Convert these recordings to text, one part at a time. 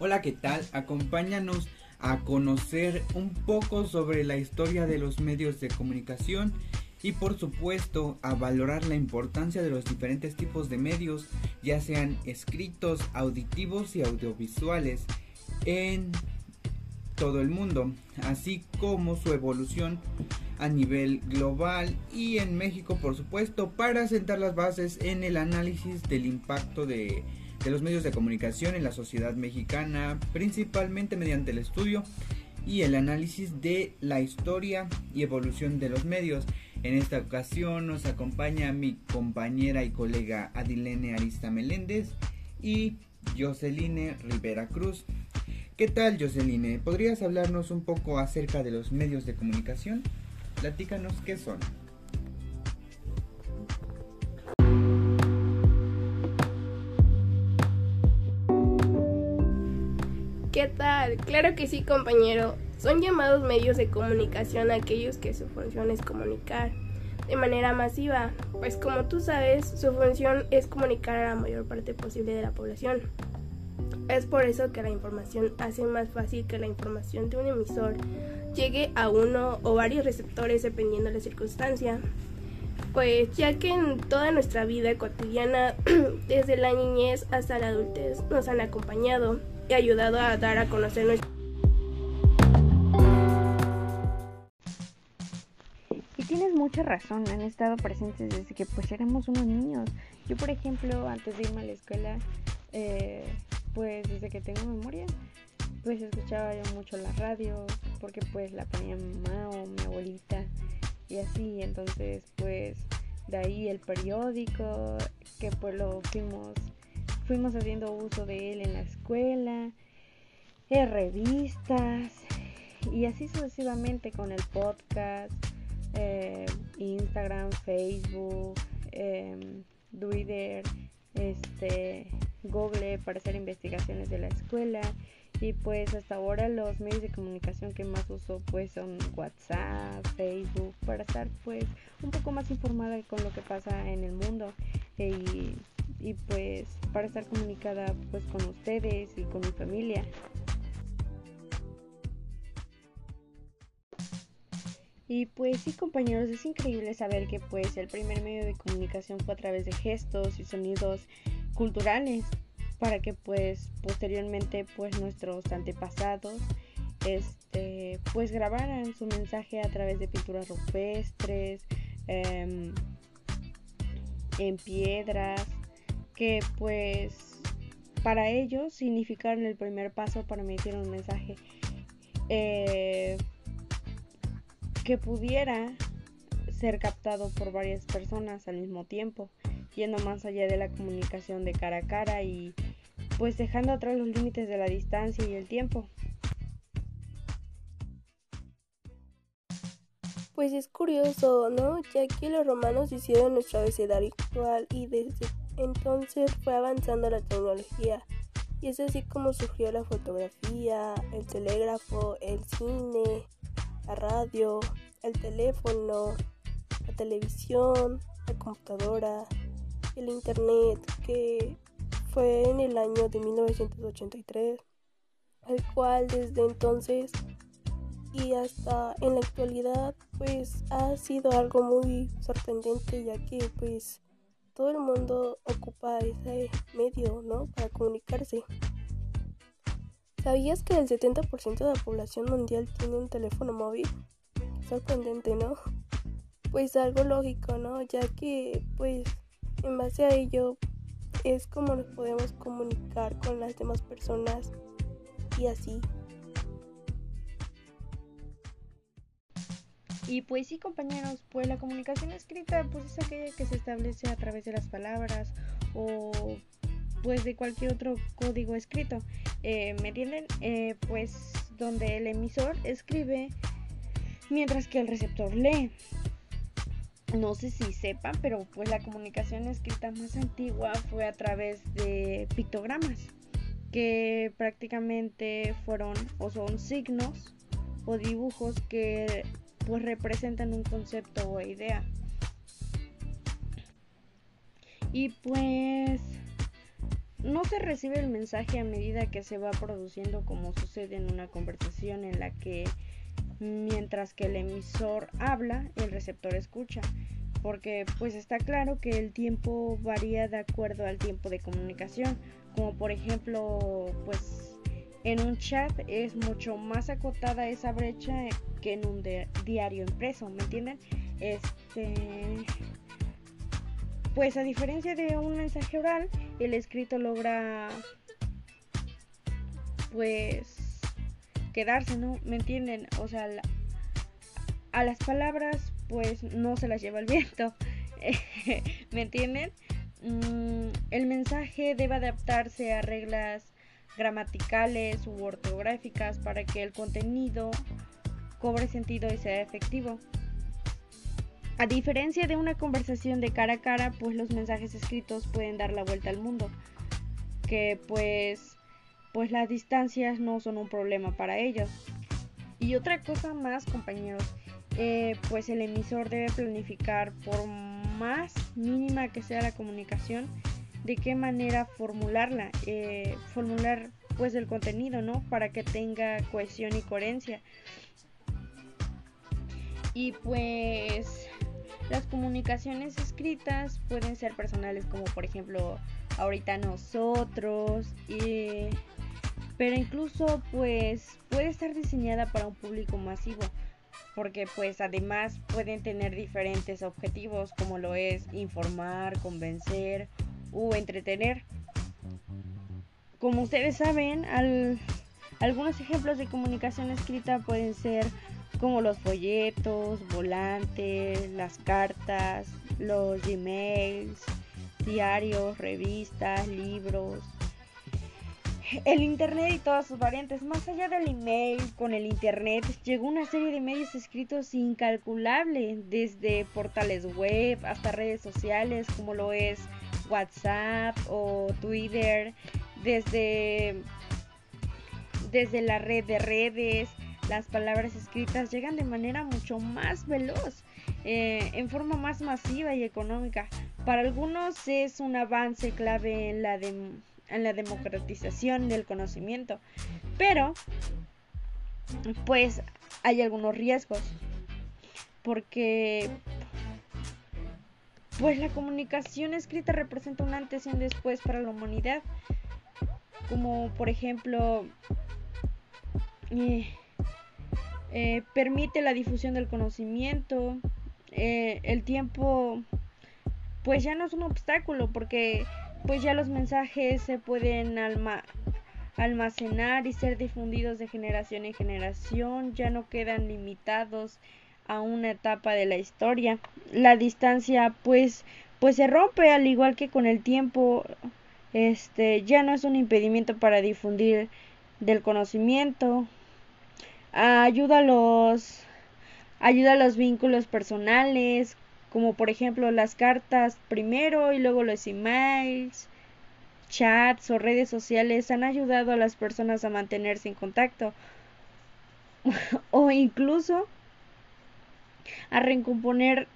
Hola, ¿qué tal? Acompáñanos a conocer un poco sobre la historia de los medios de comunicación y por supuesto a valorar la importancia de los diferentes tipos de medios, ya sean escritos, auditivos y audiovisuales en todo el mundo, así como su evolución a nivel global y en México por supuesto para sentar las bases en el análisis del impacto de, de los medios de comunicación en la sociedad mexicana, principalmente mediante el estudio y el análisis de la historia y evolución de los medios. En esta ocasión nos acompaña mi compañera y colega Adilene Arista Meléndez y Joceline Rivera Cruz. ¿Qué tal Joceline? ¿Podrías hablarnos un poco acerca de los medios de comunicación? Platícanos qué son. ¿Qué tal? Claro que sí, compañero. Son llamados medios de comunicación aquellos que su función es comunicar de manera masiva, pues como tú sabes, su función es comunicar a la mayor parte posible de la población. Es por eso que la información hace más fácil que la información de un emisor llegue a uno o varios receptores dependiendo de la circunstancia. Pues ya que en toda nuestra vida cotidiana, desde la niñez hasta la adultez, nos han acompañado y ayudado a dar a conocer nuestra tienes mucha razón, han estado presentes desde que pues éramos unos niños. Yo por ejemplo, antes de irme a la escuela, eh, pues desde que tengo memoria, pues escuchaba yo mucho la radio, porque pues la ponía mi mamá o mi abuelita y así, entonces pues de ahí el periódico, que pues lo fuimos, fuimos haciendo uso de él en la escuela, eh, revistas y así sucesivamente con el podcast eh, Instagram, Facebook, em, Twitter, este, Google para hacer investigaciones de la escuela y pues hasta ahora los medios de comunicación que más uso pues son WhatsApp, Facebook para estar pues un poco más informada con lo que pasa en el mundo y, y pues para estar comunicada pues con ustedes y con mi familia. Y pues sí compañeros, es increíble saber que pues el primer medio de comunicación fue a través de gestos y sonidos culturales para que pues posteriormente pues nuestros antepasados este pues grabaran su mensaje a través de pinturas rupestres em, en piedras que pues para ellos significaron el primer paso para emitir un mensaje eh, que pudiera ser captado por varias personas al mismo tiempo, yendo más allá de la comunicación de cara a cara y pues dejando atrás los límites de la distancia y el tiempo. Pues es curioso, ¿no? Ya que los romanos hicieron nuestro abecedario actual y desde entonces fue avanzando la tecnología. Y es así como surgió la fotografía, el telégrafo, el cine, la radio, el teléfono, la televisión, la computadora, el internet, que fue en el año de 1983, el cual desde entonces y hasta en la actualidad pues ha sido algo muy sorprendente ya que pues todo el mundo ocupa ese medio, ¿no? Para comunicarse. ¿Sabías que el 70% de la población mundial tiene un teléfono móvil? Sorprendente, ¿no? Pues algo lógico, ¿no? Ya que, pues, en base a ello es como nos podemos comunicar con las demás personas y así. Y pues sí, compañeros, pues la comunicación escrita pues es aquella que se establece a través de las palabras o pues de cualquier otro código escrito. Eh, ¿Me entienden? Eh, pues donde el emisor escribe mientras que el receptor lee. No sé si sepan, pero pues la comunicación escrita más antigua fue a través de pictogramas, que prácticamente fueron o son signos o dibujos que pues representan un concepto o idea. Y pues no se recibe el mensaje a medida que se va produciendo como sucede en una conversación en la que mientras que el emisor habla, el receptor escucha, porque pues está claro que el tiempo varía de acuerdo al tiempo de comunicación, como por ejemplo, pues en un chat es mucho más acotada esa brecha que en un diario impreso, ¿me entienden? Este pues a diferencia de un mensaje oral, el escrito logra pues quedarse, ¿no? ¿Me entienden? O sea, a las palabras pues no se las lleva el viento. ¿Me entienden? Mm, el mensaje debe adaptarse a reglas gramaticales u ortográficas para que el contenido cobre sentido y sea efectivo. A diferencia de una conversación de cara a cara, pues los mensajes escritos pueden dar la vuelta al mundo. Que pues pues las distancias no son un problema para ellos. Y otra cosa más, compañeros, eh, pues el emisor debe planificar por más mínima que sea la comunicación, de qué manera formularla, eh, formular pues el contenido, ¿no? Para que tenga cohesión y coherencia. Y pues las comunicaciones escritas pueden ser personales como por ejemplo ahorita nosotros y pero incluso pues puede estar diseñada para un público masivo porque pues además pueden tener diferentes objetivos como lo es informar, convencer o entretener. Como ustedes saben, algunos ejemplos de comunicación escrita pueden ser como los folletos, volantes, las cartas, los emails, diarios, revistas, libros, el Internet y todas sus variantes. Más allá del email, con el Internet llegó una serie de medios escritos incalculables, desde portales web hasta redes sociales como lo es WhatsApp o Twitter, desde, desde la red de redes. Las palabras escritas llegan de manera mucho más veloz, eh, en forma más masiva y económica. Para algunos es un avance clave en la en la democratización del conocimiento. Pero, pues hay algunos riesgos. Porque, pues la comunicación escrita representa un antes y un después para la humanidad. Como por ejemplo, eh, eh, permite la difusión del conocimiento. Eh, el tiempo, pues ya no es un obstáculo porque pues ya los mensajes se pueden almacenar y ser difundidos de generación en generación, ya no quedan limitados a una etapa de la historia. La distancia pues pues se rompe al igual que con el tiempo este ya no es un impedimento para difundir del conocimiento. Ayuda los ayuda a los vínculos personales, como por ejemplo las cartas primero y luego los emails, chats o redes sociales han ayudado a las personas a mantenerse en contacto o incluso a recomponer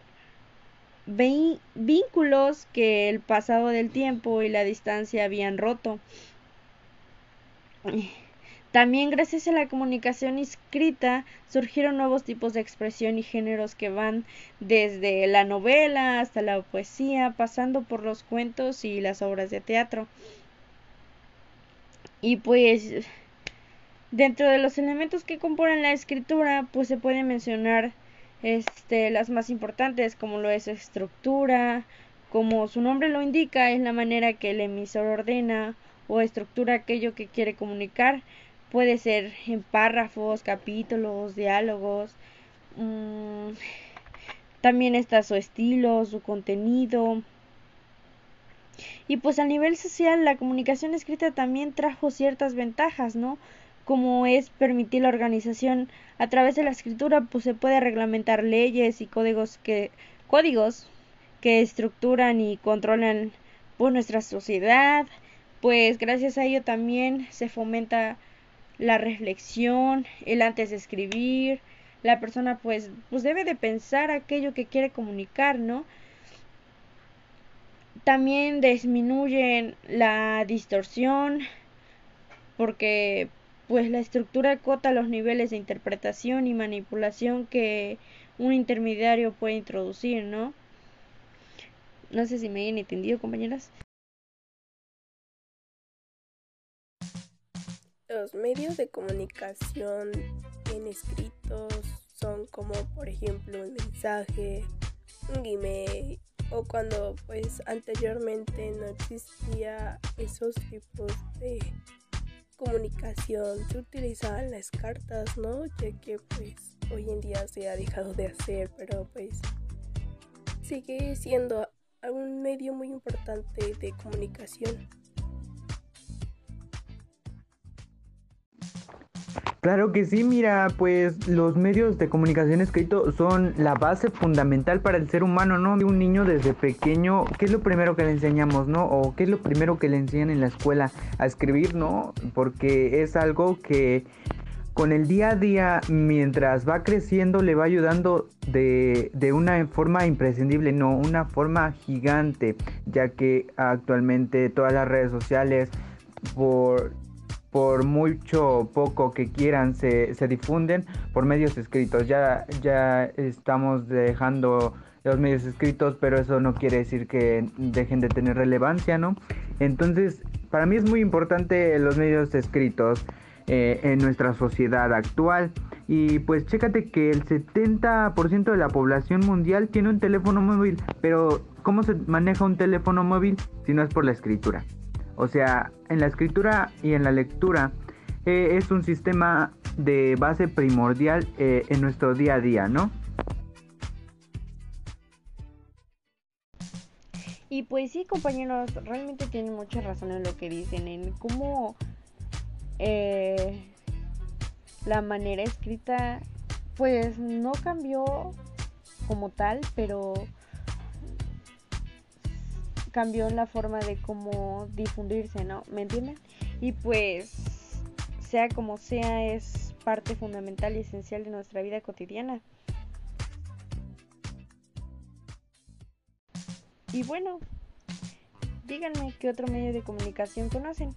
vínculos que el pasado del tiempo y la distancia habían roto. También gracias a la comunicación escrita surgieron nuevos tipos de expresión y géneros que van desde la novela hasta la poesía, pasando por los cuentos y las obras de teatro. Y pues dentro de los elementos que componen la escritura, pues se pueden mencionar este las más importantes como lo es estructura, como su nombre lo indica, es la manera que el emisor ordena o estructura aquello que quiere comunicar puede ser en párrafos, capítulos, diálogos. Mm, también está su estilo, su contenido. Y pues a nivel social la comunicación escrita también trajo ciertas ventajas, ¿no? Como es permitir la organización a través de la escritura, pues se puede reglamentar leyes y códigos que códigos que estructuran y controlan pues, nuestra sociedad. Pues gracias a ello también se fomenta la reflexión, el antes de escribir, la persona pues, pues debe de pensar aquello que quiere comunicar, ¿no? también disminuyen la distorsión porque pues la estructura acota los niveles de interpretación y manipulación que un intermediario puede introducir, ¿no? No sé si me hayan entendido, compañeras. Los medios de comunicación en escritos son como por ejemplo un mensaje, un email o cuando pues anteriormente no existía esos tipos de comunicación se utilizaban las cartas, ¿no? Ya que pues hoy en día se ha dejado de hacer, pero pues sigue siendo un medio muy importante de comunicación. Claro que sí, mira, pues los medios de comunicación escrito son la base fundamental para el ser humano, ¿no? Un niño desde pequeño, ¿qué es lo primero que le enseñamos, no? O qué es lo primero que le enseñan en la escuela a escribir, ¿no? Porque es algo que con el día a día, mientras va creciendo, le va ayudando de, de una forma imprescindible, no, una forma gigante, ya que actualmente todas las redes sociales, por por mucho poco que quieran se, se difunden por medios escritos. Ya, ya estamos dejando los medios escritos, pero eso no quiere decir que dejen de tener relevancia, ¿no? Entonces, para mí es muy importante los medios escritos eh, en nuestra sociedad actual. Y pues chécate que el 70% de la población mundial tiene un teléfono móvil, pero ¿cómo se maneja un teléfono móvil si no es por la escritura? O sea, en la escritura y en la lectura eh, es un sistema de base primordial eh, en nuestro día a día, ¿no? Y pues sí, compañeros, realmente tienen mucha razón en lo que dicen, en cómo eh, la manera escrita, pues no cambió como tal, pero cambió la forma de cómo difundirse, ¿no? ¿Me entienden? Y pues, sea como sea, es parte fundamental y esencial de nuestra vida cotidiana. Y bueno, díganme qué otro medio de comunicación conocen.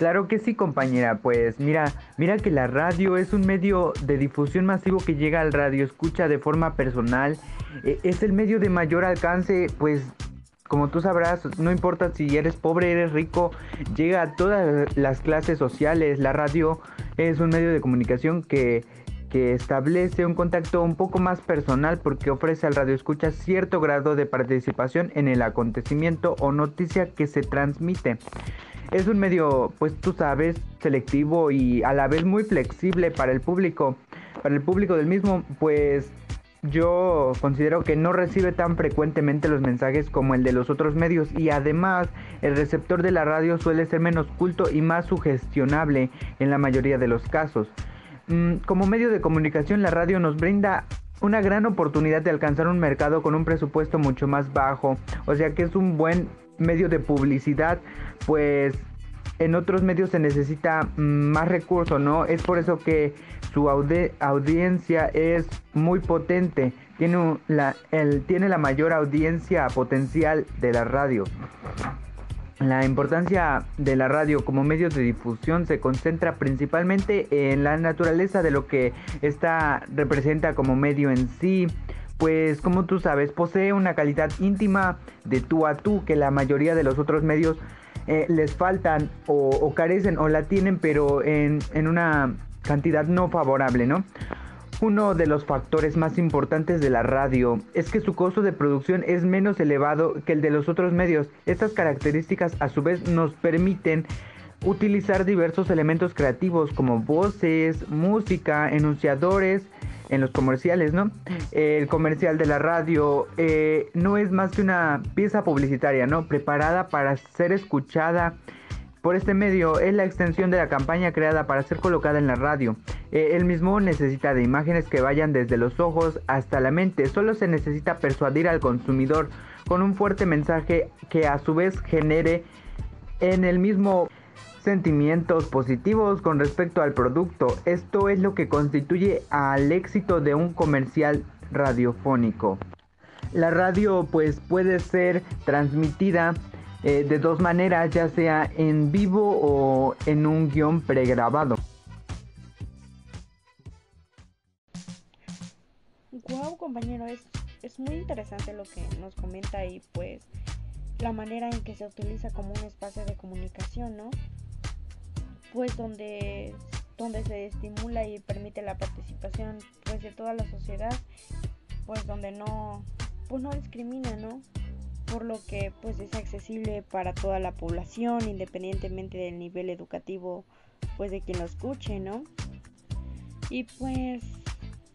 Claro que sí, compañera. Pues mira, mira que la radio es un medio de difusión masivo que llega al radio escucha de forma personal. E, es el medio de mayor alcance, pues como tú sabrás, no importa si eres pobre, eres rico, llega a todas las clases sociales. La radio es un medio de comunicación que, que establece un contacto un poco más personal porque ofrece al radio escucha cierto grado de participación en el acontecimiento o noticia que se transmite es un medio, pues tú sabes, selectivo y a la vez muy flexible para el público. Para el público del mismo, pues yo considero que no recibe tan frecuentemente los mensajes como el de los otros medios y además el receptor de la radio suele ser menos culto y más sugestionable en la mayoría de los casos. Mm, como medio de comunicación la radio nos brinda una gran oportunidad de alcanzar un mercado con un presupuesto mucho más bajo, o sea que es un buen medio de publicidad, pues en otros medios se necesita más recursos, ¿no? Es por eso que su audiencia es muy potente, tiene la, tiene la mayor audiencia potencial de la radio. La importancia de la radio como medio de difusión se concentra principalmente en la naturaleza de lo que esta representa como medio en sí, pues como tú sabes, posee una calidad íntima de tú a tú que la mayoría de los otros medios eh, les faltan o, carecen o la tienen, pero en, en una cantidad no favorable, ¿no? Uno de los factores más importantes de la radio es que su costo de producción es menos elevado que el de los otros medios. Estas características a su vez nos permiten utilizar diversos elementos creativos como voces, música, enunciadores, en los comerciales, ¿no? El comercial de la radio eh, no es más que una pieza publicitaria, ¿no? Preparada para ser escuchada por este medio. Es la extensión de la campaña creada para ser colocada en la radio. Eh, el mismo necesita de imágenes que vayan desde los ojos hasta la mente. Solo se necesita persuadir al consumidor con un fuerte mensaje que a su vez genere en el mismo sentimientos positivos con respecto al producto. Esto es lo que constituye al éxito de un comercial radiofónico. La radio pues puede ser transmitida eh, de dos maneras, ya sea en vivo o en un guion pregrabado. Wow, compañero, es, es muy interesante lo que nos comenta y pues la manera en que se utiliza como un espacio de comunicación, ¿no? Pues donde, donde se estimula y permite la participación pues de toda la sociedad, pues donde no, pues no discrimina, ¿no? Por lo que pues es accesible para toda la población, independientemente del nivel educativo pues de quien lo escuche, ¿no? Y pues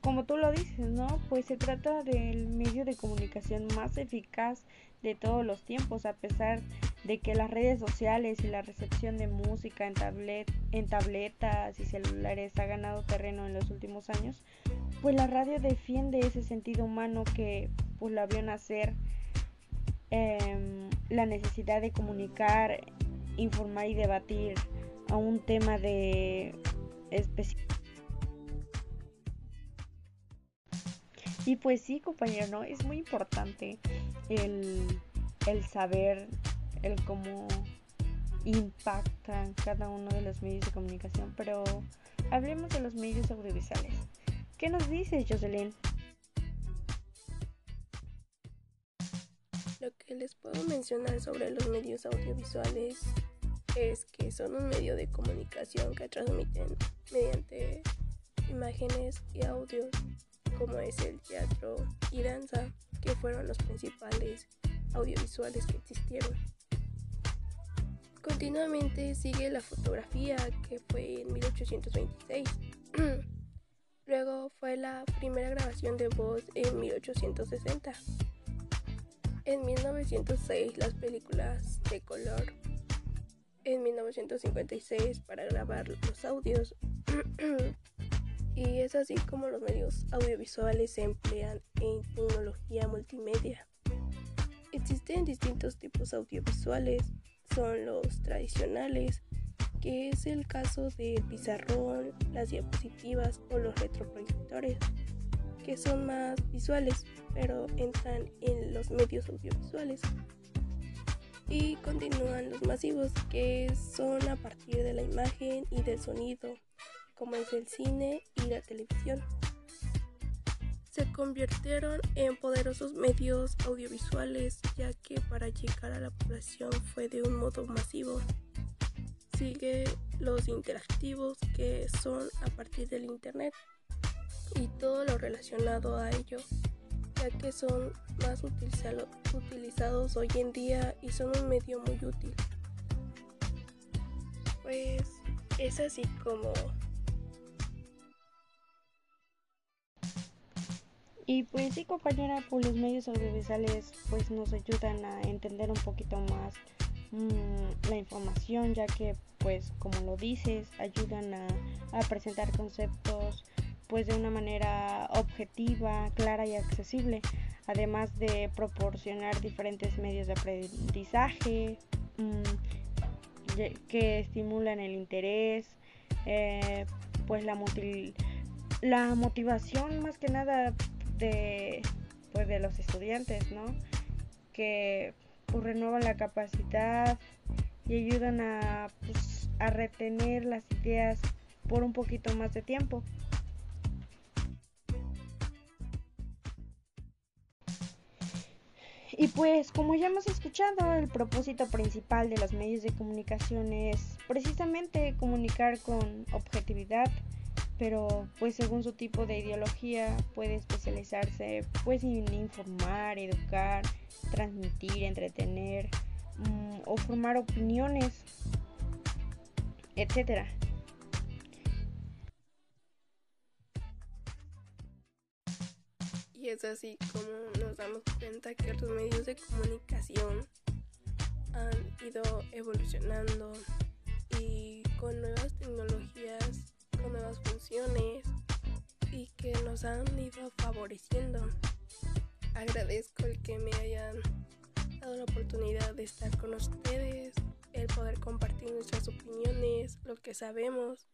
como tú lo dices, ¿no? Pues se trata del medio de comunicación más eficaz de todos los tiempos, a pesar de que las redes sociales y la recepción de música en, en tabletas y celulares ha ganado terreno en los últimos años, pues la radio defiende ese sentido humano que pues la vio nacer, em, la necesidad de comunicar, informar y debatir a un tema de específico Y pues sí, compañero, ¿no? Es muy importante el, saber, el cómo impactan cada uno de los medios de comunicación, pero hablemos de los medios audiovisuales. ¿Qué nos dices, Jocelyn? Lo que les puedo mencionar sobre los medios audiovisuales es que son un medio de comunicación que transmiten mediante imágenes y audios como es el teatro y danza, que fueron los principales audiovisuales que existieron. Continuamente sigue la fotografía, que fue en 1826. Luego fue la primera grabación de voz en 1860. En 1906 las películas de color. En 1956 para grabar los audios. y es así como los medios audiovisuales se emplean en tecnología multimedia. Existen distintos tipos audiovisuales, son los tradicionales, que es el caso del pizarrón, las diapositivas o los retroproyectores, que son más visuales, pero entran en los medios audiovisuales. Y continúan los masivos, que son a partir de la imagen y del sonido, como es el cine y la televisión. Se convirtieron en poderosos medios audiovisuales ya que para llegar a la población fue de un modo masivo. Sigue los interactivos que son a partir del Internet y todo lo relacionado a ello, ya que son más utilizados hoy en día y son un medio muy útil. Pues es así como Y pues sí, compañera, pues los medios audiovisuales pues nos ayudan a entender un poquito más mm, la información, ya que pues como lo dices, ayudan a, presentar conceptos pues de una manera objetiva, clara y accesible, además de proporcionar diferentes medios de aprendizaje mm, que estimulan el interés, eh, pues la, la motivación más que nada de, pues, de los estudiantes, ¿no? Que pues, renuevan la capacidad y ayudan a, pues, a retener las ideas por un poquito más de tiempo. Y pues como ya hemos escuchado, el propósito principal de los medios de comunicación es precisamente comunicar con objetividad, pero pues según su tipo de ideología puede especializarse pues en informar, educar, transmitir, entretener mm, o formar opiniones, etcétera. Y es así como nos damos cuenta que los medios de comunicación han ido evolucionando y con nuevas tecnologías han ido favoreciendo. Agradezco el que me hayan dado la oportunidad de estar con ustedes, el poder compartir nuestras opiniones, lo que sabemos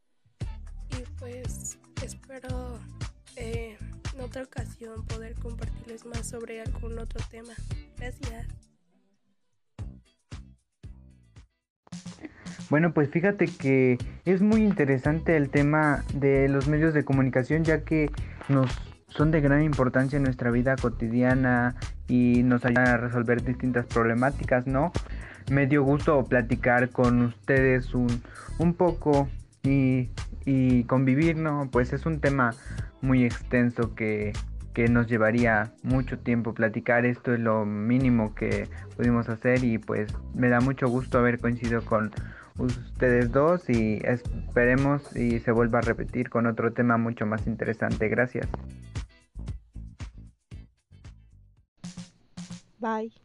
y pues espero eh, en otra ocasión poder compartirles más sobre algún otro tema. Gracias. Bueno, pues fíjate que es muy interesante el tema de los medios de comunicación ya que nos son de gran importancia en nuestra vida cotidiana y nos ayudan a resolver distintas problemáticas, ¿no? Me dio gusto platicar con ustedes un, un poco y, y convivir, ¿no? Pues es un tema muy extenso que, que nos llevaría mucho tiempo platicar. Esto es lo mínimo que pudimos hacer y pues me da mucho gusto haber coincidido con ustedes dos y esperemos y se vuelva a repetir con otro tema mucho más interesante. Gracias. Bye.